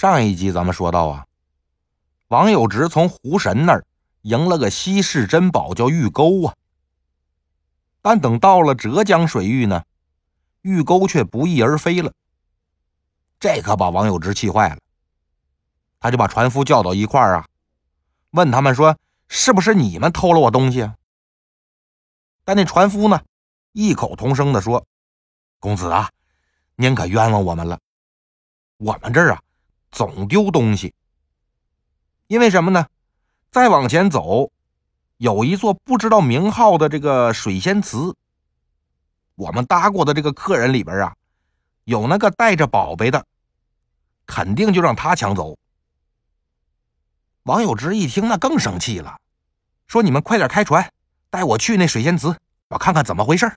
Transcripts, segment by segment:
上一集咱们说到啊，王有直从胡神那儿赢了个稀世珍宝，叫玉钩啊。但等到了浙江水域呢，玉钩却不翼而飞了。这可把王有直气坏了，他就把船夫叫到一块儿啊，问他们说：“是不是你们偷了我东西啊？”但那船夫呢，异口同声的说：“公子啊，您可冤枉我们了，我们这儿啊。”总丢东西，因为什么呢？再往前走，有一座不知道名号的这个水仙祠。我们搭过的这个客人里边啊，有那个带着宝贝的，肯定就让他抢走。王有直一听，那更生气了，说：“你们快点开船，带我去那水仙祠，我看看怎么回事。”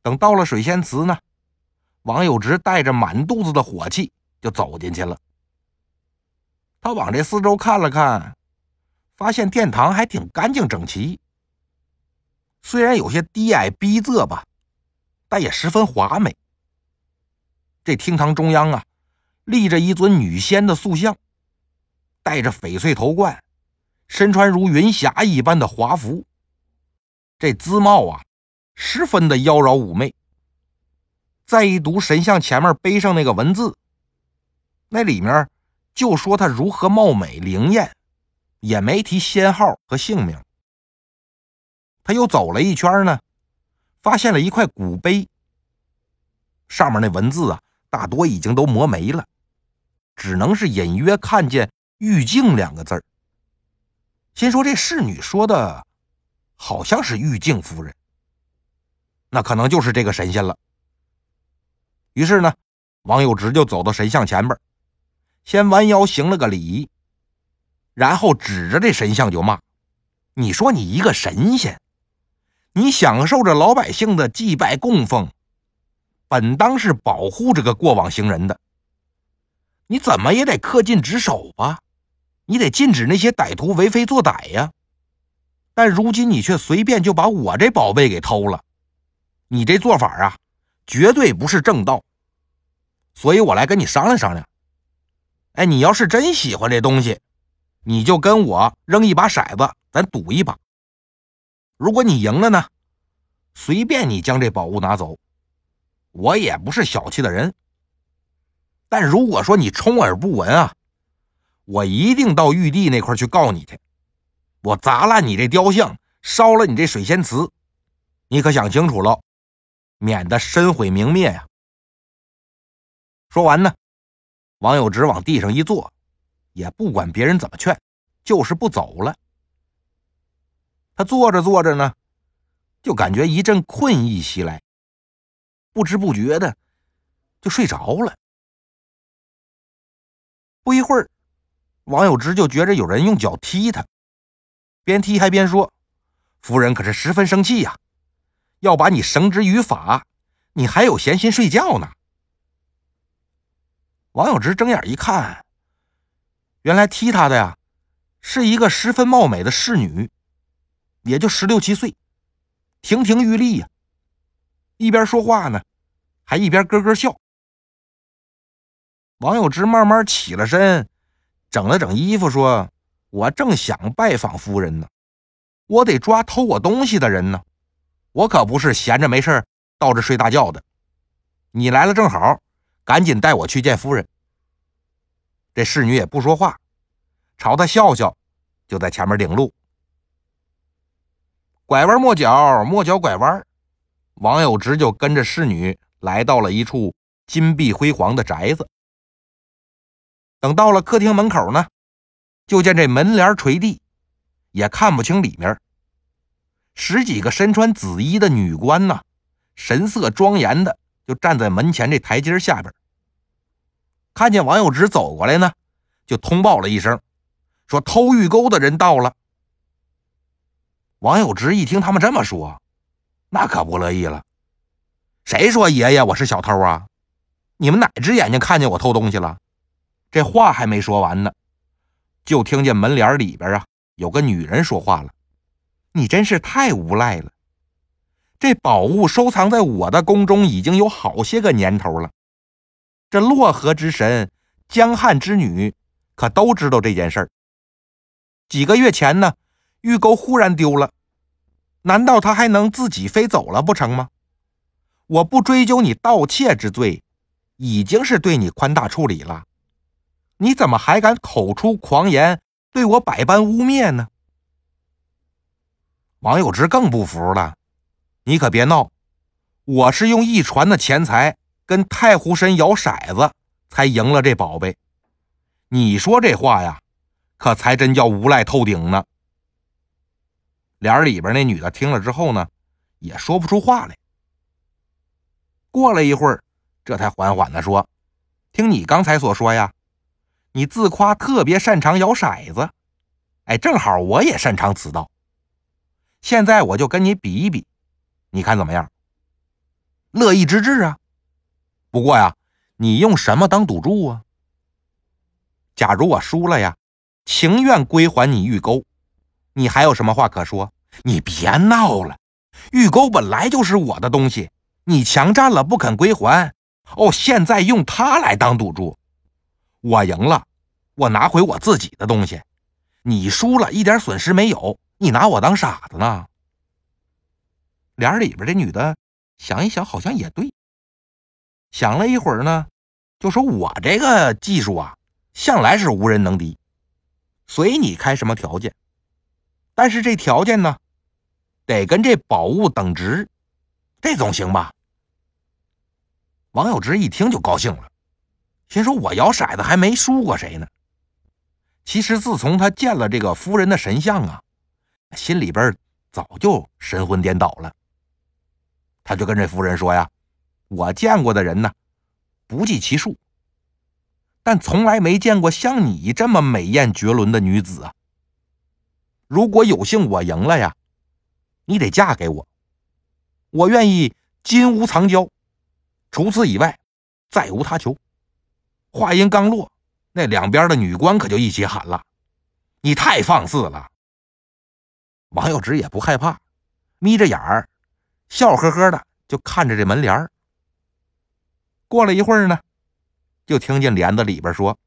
等到了水仙祠呢？王有直带着满肚子的火气就走进去了。他往这四周看了看，发现殿堂还挺干净整齐，虽然有些低矮逼仄吧，但也十分华美。这厅堂中央啊，立着一尊女仙的塑像，戴着翡翠头冠，身穿如云霞一般的华服，这姿貌啊，十分的妖娆妩媚。再一读神像前面碑上那个文字，那里面就说他如何貌美灵验，也没提仙号和姓名。他又走了一圈呢，发现了一块古碑，上面那文字啊，大多已经都磨没了，只能是隐约看见“玉净”两个字心说这侍女说的，好像是玉净夫人，那可能就是这个神仙了。于是呢，王有直就走到神像前边，先弯腰行了个礼，然后指着这神像就骂：“你说你一个神仙，你享受着老百姓的祭拜供奉，本当是保护这个过往行人的，你怎么也得恪尽职守吧？你得禁止那些歹徒为非作歹呀！但如今你却随便就把我这宝贝给偷了，你这做法啊，绝对不是正道。”所以我来跟你商量商量。哎，你要是真喜欢这东西，你就跟我扔一把骰子，咱赌一把。如果你赢了呢，随便你将这宝物拿走，我也不是小气的人。但如果说你充耳不闻啊，我一定到玉帝那块去告你去，我砸烂你这雕像，烧了你这水仙祠，你可想清楚了，免得身毁名灭呀。说完呢，王有直往地上一坐，也不管别人怎么劝，就是不走了。他坐着坐着呢，就感觉一阵困意袭来，不知不觉的就睡着了。不一会儿，王有直就觉着有人用脚踢他，边踢还边说：“夫人可是十分生气呀，要把你绳之于法，你还有闲心睡觉呢。”王有直睁眼一看，原来踢他的呀，是一个十分貌美的侍女，也就十六七岁，亭亭玉立呀。一边说话呢，还一边咯咯笑。王有直慢慢起了身，整了整衣服，说：“我正想拜访夫人呢，我得抓偷我东西的人呢，我可不是闲着没事到这睡大觉的。你来了正好。”赶紧带我去见夫人。这侍女也不说话，朝他笑笑，就在前面领路。拐弯抹角，抹角拐弯，王有直就跟着侍女来到了一处金碧辉煌的宅子。等到了客厅门口呢，就见这门帘垂地，也看不清里面。十几个身穿紫衣的女官呢，神色庄严的。就站在门前这台阶下边，看见王有直走过来呢，就通报了一声，说偷玉钩的人到了。王有直一听他们这么说，那可不乐意了。谁说爷爷我是小偷啊？你们哪只眼睛看见我偷东西了？这话还没说完呢，就听见门帘里边啊有个女人说话了：“你真是太无赖了。”这宝物收藏在我的宫中已经有好些个年头了，这洛河之神、江汉之女可都知道这件事儿。几个月前呢，玉钩忽然丢了，难道他还能自己飞走了不成吗？我不追究你盗窃之罪，已经是对你宽大处理了。你怎么还敢口出狂言，对我百般污蔑呢？王有之更不服了，你可别闹，我是用一船的钱财跟太湖神摇骰子才赢了这宝贝。你说这话呀，可才真叫无赖透顶呢。帘里边那女的听了之后呢，也说不出话来。过了一会儿，这才缓缓的说：“听你刚才所说呀，你自夸特别擅长摇骰子，哎，正好我也擅长此道。现在我就跟你比一比，你看怎么样？乐意之至啊。不过呀，你用什么当赌注啊？假如我输了呀，情愿归还你玉钩。你还有什么话可说？你别闹了，玉钩本来就是我的东西。”你强占了不肯归还，哦，现在用它来当赌注，我赢了，我拿回我自己的东西，你输了一点损失没有，你拿我当傻子呢？帘里边这女的想一想，好像也对，想了一会儿呢，就说：“我这个技术啊，向来是无人能敌，随你开什么条件，但是这条件呢，得跟这宝物等值，这总行吧？”王有之一听就高兴了，心说：“我摇骰子还没输过谁呢。”其实自从他见了这个夫人的神像啊，心里边早就神魂颠倒了。他就跟这夫人说：“呀，我见过的人呢，不计其数，但从来没见过像你这么美艳绝伦的女子啊！如果有幸我赢了呀，你得嫁给我，我愿意金屋藏娇。”除此以外，再无他求。话音刚落，那两边的女官可就一起喊了：“你太放肆了！”王有直也不害怕，眯着眼儿，笑呵呵的就看着这门帘儿。过了一会儿呢，就听见帘子里边说：“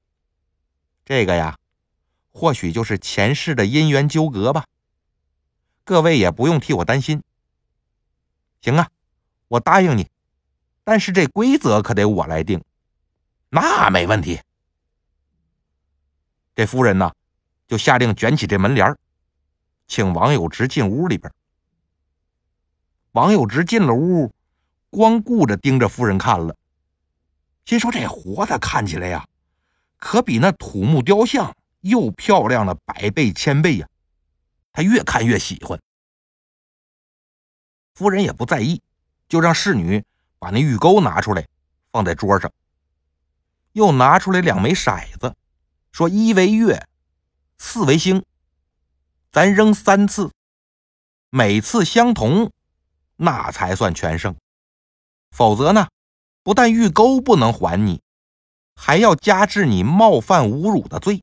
这个呀，或许就是前世的姻缘纠葛吧。各位也不用替我担心。行啊，我答应你。”但是这规则可得我来定，那没问题。这夫人呢，就下令卷起这门帘儿请王有直进屋里边。王有直进了屋，光顾着盯着夫人看了，心说这活的看起来呀，可比那土木雕像又漂亮了百倍千倍呀。他越看越喜欢。夫人也不在意，就让侍女。把那玉钩拿出来，放在桌上，又拿出来两枚骰子，说：“一为月，四为星，咱扔三次，每次相同，那才算全胜。否则呢，不但玉钩不能还你，还要加治你冒犯侮辱的罪。”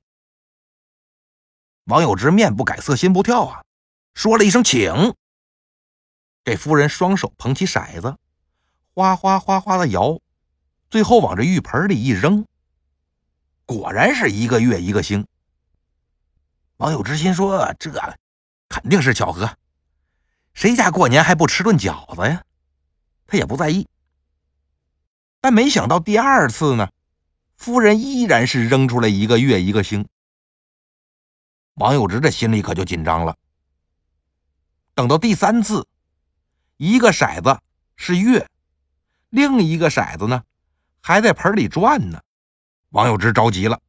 王有之面不改色心不跳啊，说了一声“请”，这夫人双手捧起骰子。哗哗哗哗的摇，最后往这浴盆里一扔，果然是一个月一个星。王有之心说：“这肯定是巧合，谁家过年还不吃顿饺子呀？”他也不在意。但没想到第二次呢，夫人依然是扔出来一个月一个星。王有之这心里可就紧张了。等到第三次，一个骰子是月。另一个骰子呢，还在盆里转呢。王有之着急了，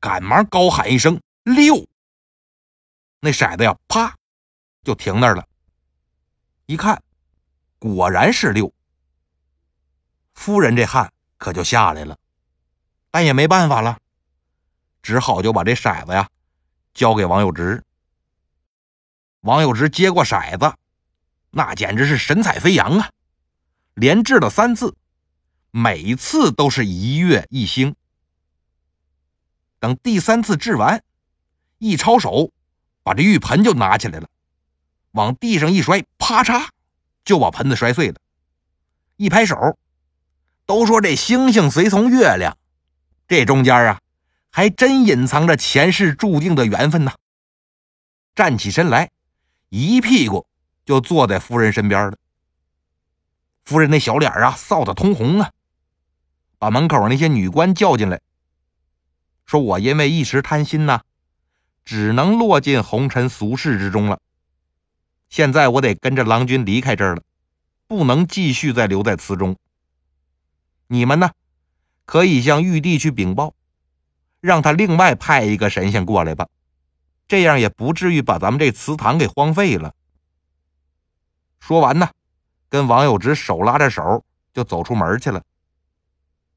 赶忙高喊一声“六”，那骰子呀，啪，就停那儿了。一看，果然是六。夫人这汗可就下来了，但也没办法了，只好就把这骰子呀交给王有直。王有直接过骰子，那简直是神采飞扬啊！连掷了三次，每次都是一月一星。等第三次掷完，一抄手，把这浴盆就拿起来了，往地上一摔，啪嚓，就把盆子摔碎了。一拍手，都说这星星随从月亮，这中间啊，还真隐藏着前世注定的缘分呢。站起身来，一屁股就坐在夫人身边了。夫人那小脸啊，臊得通红啊，把门口那些女官叫进来，说：“我因为一时贪心呐，只能落进红尘俗世之中了。现在我得跟着郎君离开这儿了，不能继续再留在祠中。你们呢，可以向玉帝去禀报，让他另外派一个神仙过来吧。”这样也不至于把咱们这祠堂给荒废了。说完呢，跟王有直手拉着手就走出门去了。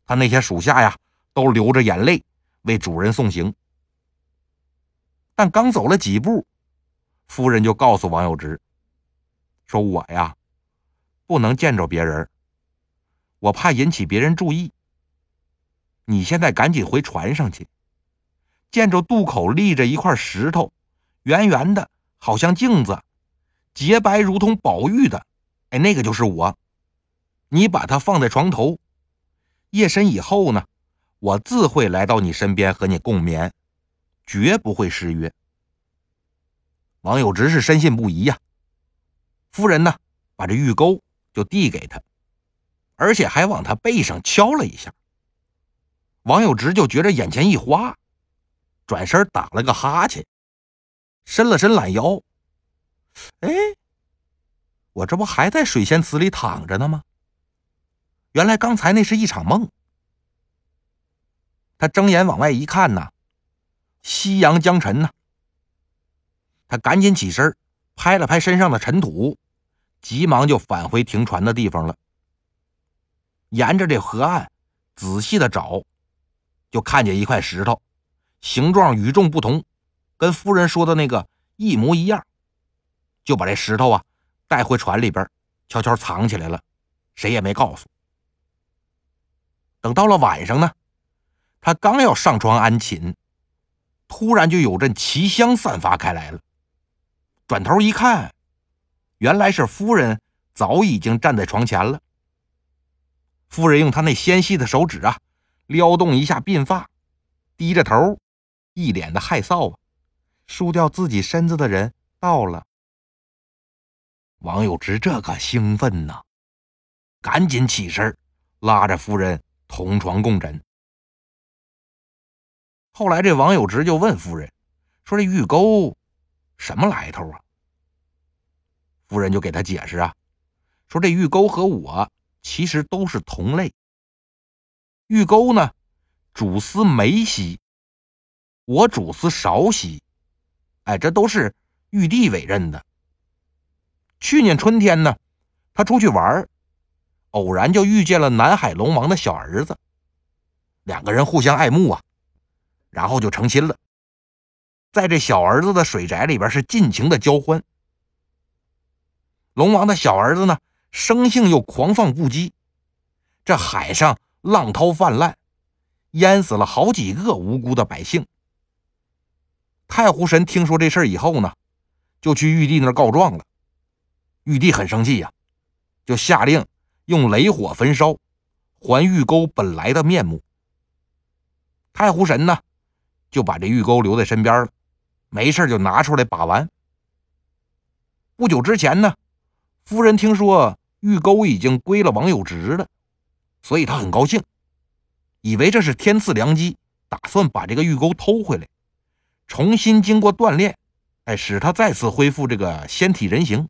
他那些属下呀，都流着眼泪为主人送行。但刚走了几步，夫人就告诉王有直：“说我呀，不能见着别人，我怕引起别人注意。你现在赶紧回船上去。”见着渡口立着一块石头，圆圆的，好像镜子，洁白如同宝玉的，哎，那个就是我。你把它放在床头，夜深以后呢，我自会来到你身边和你共眠，绝不会失约。王有直是深信不疑呀。夫人呢，把这玉钩就递给他，而且还往他背上敲了一下。王有直就觉着眼前一花。转身打了个哈欠，伸了伸懒腰。哎，我这不还在水仙祠里躺着呢吗？原来刚才那是一场梦。他睁眼往外一看呐，夕阳将沉呐。他赶紧起身，拍了拍身上的尘土，急忙就返回停船的地方了。沿着这河岸仔细的找，就看见一块石头。形状与众不同，跟夫人说的那个一模一样，就把这石头啊带回船里边，悄悄藏起来了，谁也没告诉。等到了晚上呢，他刚要上床安寝，突然就有阵奇香散发开来了。转头一看，原来是夫人早已经站在床前了。夫人用她那纤细的手指啊，撩动一下鬓发，低着头。一脸的害臊啊！输掉自己身子的人到了。王有直这可兴奋呐，赶紧起身，拉着夫人同床共枕。后来这王有直就问夫人说：“这玉钩什么来头啊？”夫人就给他解释啊，说：“这玉钩和我其实都是同类。玉钩呢，主司梅溪。”我主司韶溪，哎，这都是玉帝委任的。去年春天呢，他出去玩偶然就遇见了南海龙王的小儿子，两个人互相爱慕啊，然后就成亲了。在这小儿子的水宅里边是尽情的交欢。龙王的小儿子呢，生性又狂放不羁，这海上浪涛泛滥，淹死了好几个无辜的百姓。太湖神听说这事儿以后呢，就去玉帝那告状了。玉帝很生气呀，就下令用雷火焚烧，还玉钩本来的面目。太湖神呢，就把这玉钩留在身边了，没事就拿出来把玩。不久之前呢，夫人听说玉钩已经归了王有直了，所以她很高兴，以为这是天赐良机，打算把这个玉钩偷回来。重新经过锻炼，哎，使他再次恢复这个仙体人形。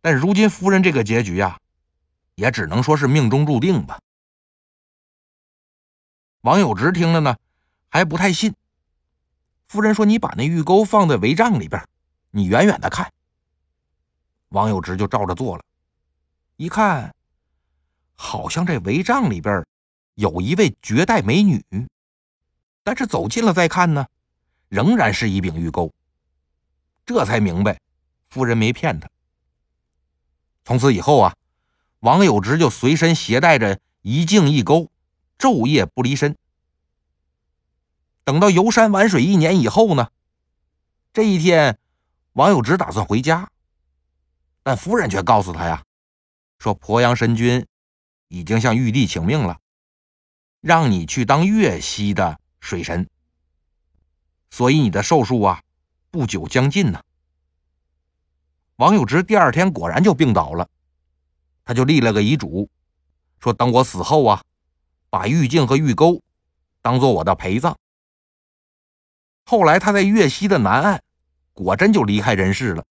但如今夫人这个结局呀，也只能说是命中注定吧。王有直听了呢，还不太信。夫人说：“你把那玉钩放在帷帐里边，你远远的看。”王有直就照着做了，一看，好像这帷帐里边有一位绝代美女，但是走近了再看呢。仍然是一柄玉钩，这才明白夫人没骗他。从此以后啊，王有直就随身携带着一镜一钩，昼夜不离身。等到游山玩水一年以后呢，这一天，王有直打算回家，但夫人却告诉他呀，说鄱阳神君已经向玉帝请命了，让你去当岳西的水神。所以你的寿数啊，不久将尽呢。王有直第二天果然就病倒了，他就立了个遗嘱，说等我死后啊，把玉镜和玉钩当做我的陪葬。后来他在岳西的南岸，果真就离开人世了。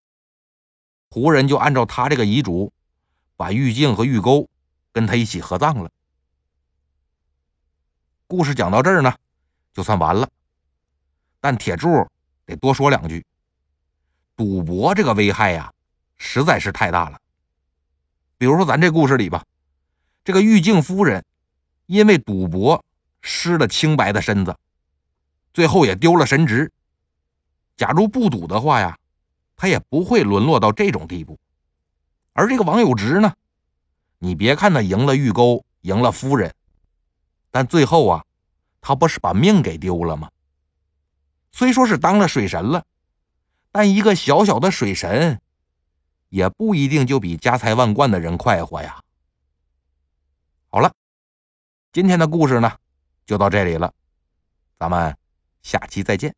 胡人就按照他这个遗嘱，把玉镜和玉钩跟他一起合葬了。故事讲到这儿呢，就算完了。但铁柱得多说两句。赌博这个危害呀，实在是太大了。比如说咱这故事里吧，这个玉镜夫人因为赌博失了清白的身子，最后也丢了神职。假如不赌的话呀。他也不会沦落到这种地步，而这个王有直呢，你别看他赢了玉钩，赢了夫人，但最后啊，他不是把命给丢了吗？虽说是当了水神了，但一个小小的水神，也不一定就比家财万贯的人快活呀。好了，今天的故事呢，就到这里了，咱们下期再见。